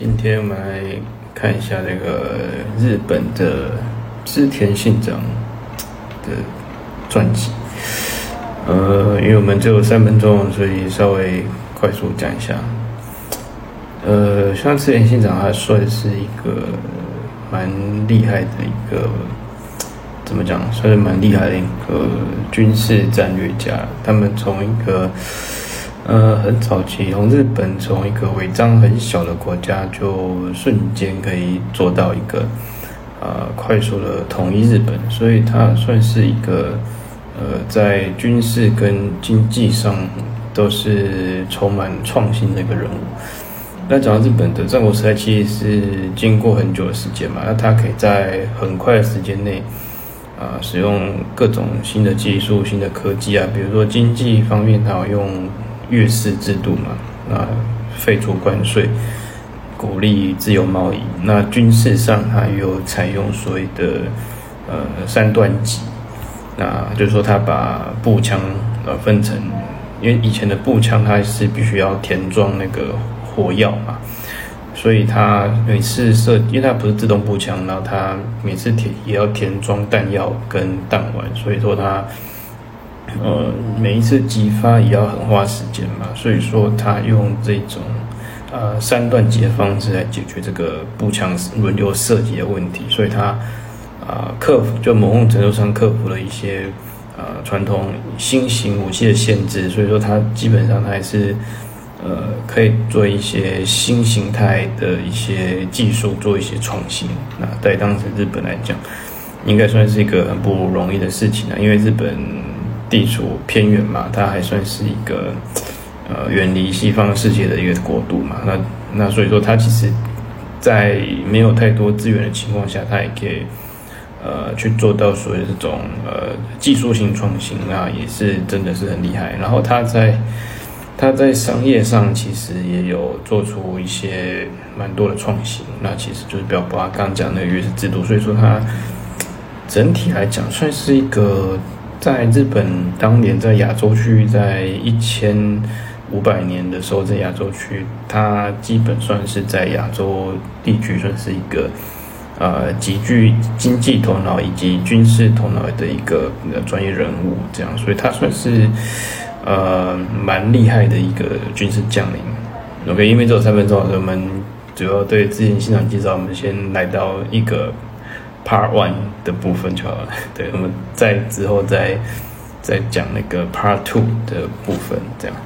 今天我们来看一下这个日本的织田信长的传记。呃，因为我们只有三分钟，所以稍微快速讲一下。呃，像织田信长，他算是一个蛮厉害的一个，怎么讲？算是蛮厉害的一个军事战略家。他们从一个呃，很早期，从日本从一个违章很小的国家，就瞬间可以做到一个呃快速的统一日本，所以他算是一个呃在军事跟经济上都是充满创新的一个人物。那讲到日本的战国时代，其实是经过很久的时间嘛，那他可以在很快的时间内啊使用各种新的技术、新的科技啊，比如说经济方面，他用。月式制度嘛，那废除关税，鼓励自由贸易。那军事上，它又采用所谓的呃三段戟，那就是说，他把步枪呃分成，因为以前的步枪它是必须要填装那个火药嘛，所以它每次射，因为它不是自动步枪，然后它每次填也要填装弹药跟弹丸，所以说它。呃，每一次激发也要很花时间嘛，所以说他用这种呃三段击的方式来解决这个步枪轮流射击的问题，所以他啊克服就某种程度上克服了一些呃传统新型武器的限制，所以说他基本上他还是呃可以做一些新形态的一些技术，做一些创新。那在当时日本来讲，应该算是一个很不容易的事情啊，因为日本。地处偏远嘛，它还算是一个呃远离西方世界的一个国度嘛。那那所以说，它其实，在没有太多资源的情况下，它也可以呃去做到所谓这种呃技术性创新啊，也是真的是很厉害。然后它在它在商业上其实也有做出一些蛮多的创新。那其实就是比较把刚讲那个约式制度，所以说它整体来讲算是一个。在日本当年在亚洲区，在一千五百年的时候，在亚洲区，它基本算是在亚洲地区算是一个呃极具经济头脑以及军事头脑的一个专业人物，这样，所以他算是呃蛮厉害的一个军事将领。OK，因为只有三分钟，我们主要对之前现场介绍，我们先来到一个。Part One 的部分就好了，对，我们在之后再再讲那个 Part Two 的部分，这样。